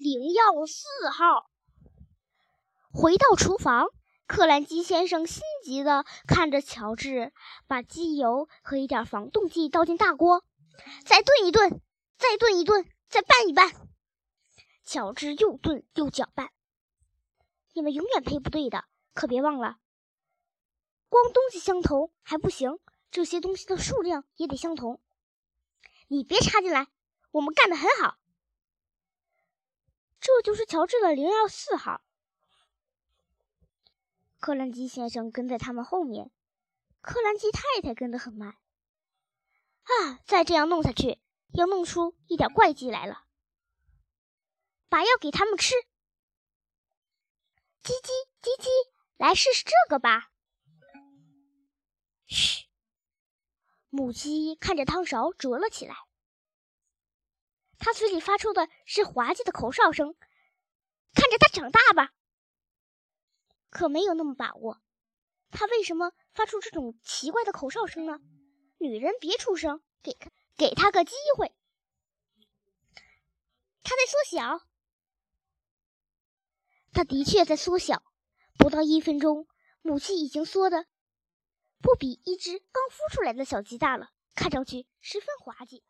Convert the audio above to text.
灵药四号。回到厨房，克兰基先生心急地看着乔治把机油和一点防冻剂倒进大锅，再炖一炖，再炖一炖，再拌一拌。乔治又炖又搅拌。你们永远配不对的，可别忘了，光东西相同还不行，这些东西的数量也得相同。你别插进来，我们干得很好。这就是乔治的零幺四号。克兰基先生跟在他们后面，克兰基太太跟得很慢。啊，再这样弄下去，要弄出一点怪迹来了。把药给他们吃。叽叽叽叽，来试试这个吧。嘘，母鸡看着汤勺啄了起来。他嘴里发出的是滑稽的口哨声，看着他长大吧。可没有那么把握。他为什么发出这种奇怪的口哨声呢？女人别出声，给给他个机会。他在缩小。他的确在缩小，不到一分钟，母鸡已经缩的不比一只刚孵出来的小鸡大了，看上去十分滑稽。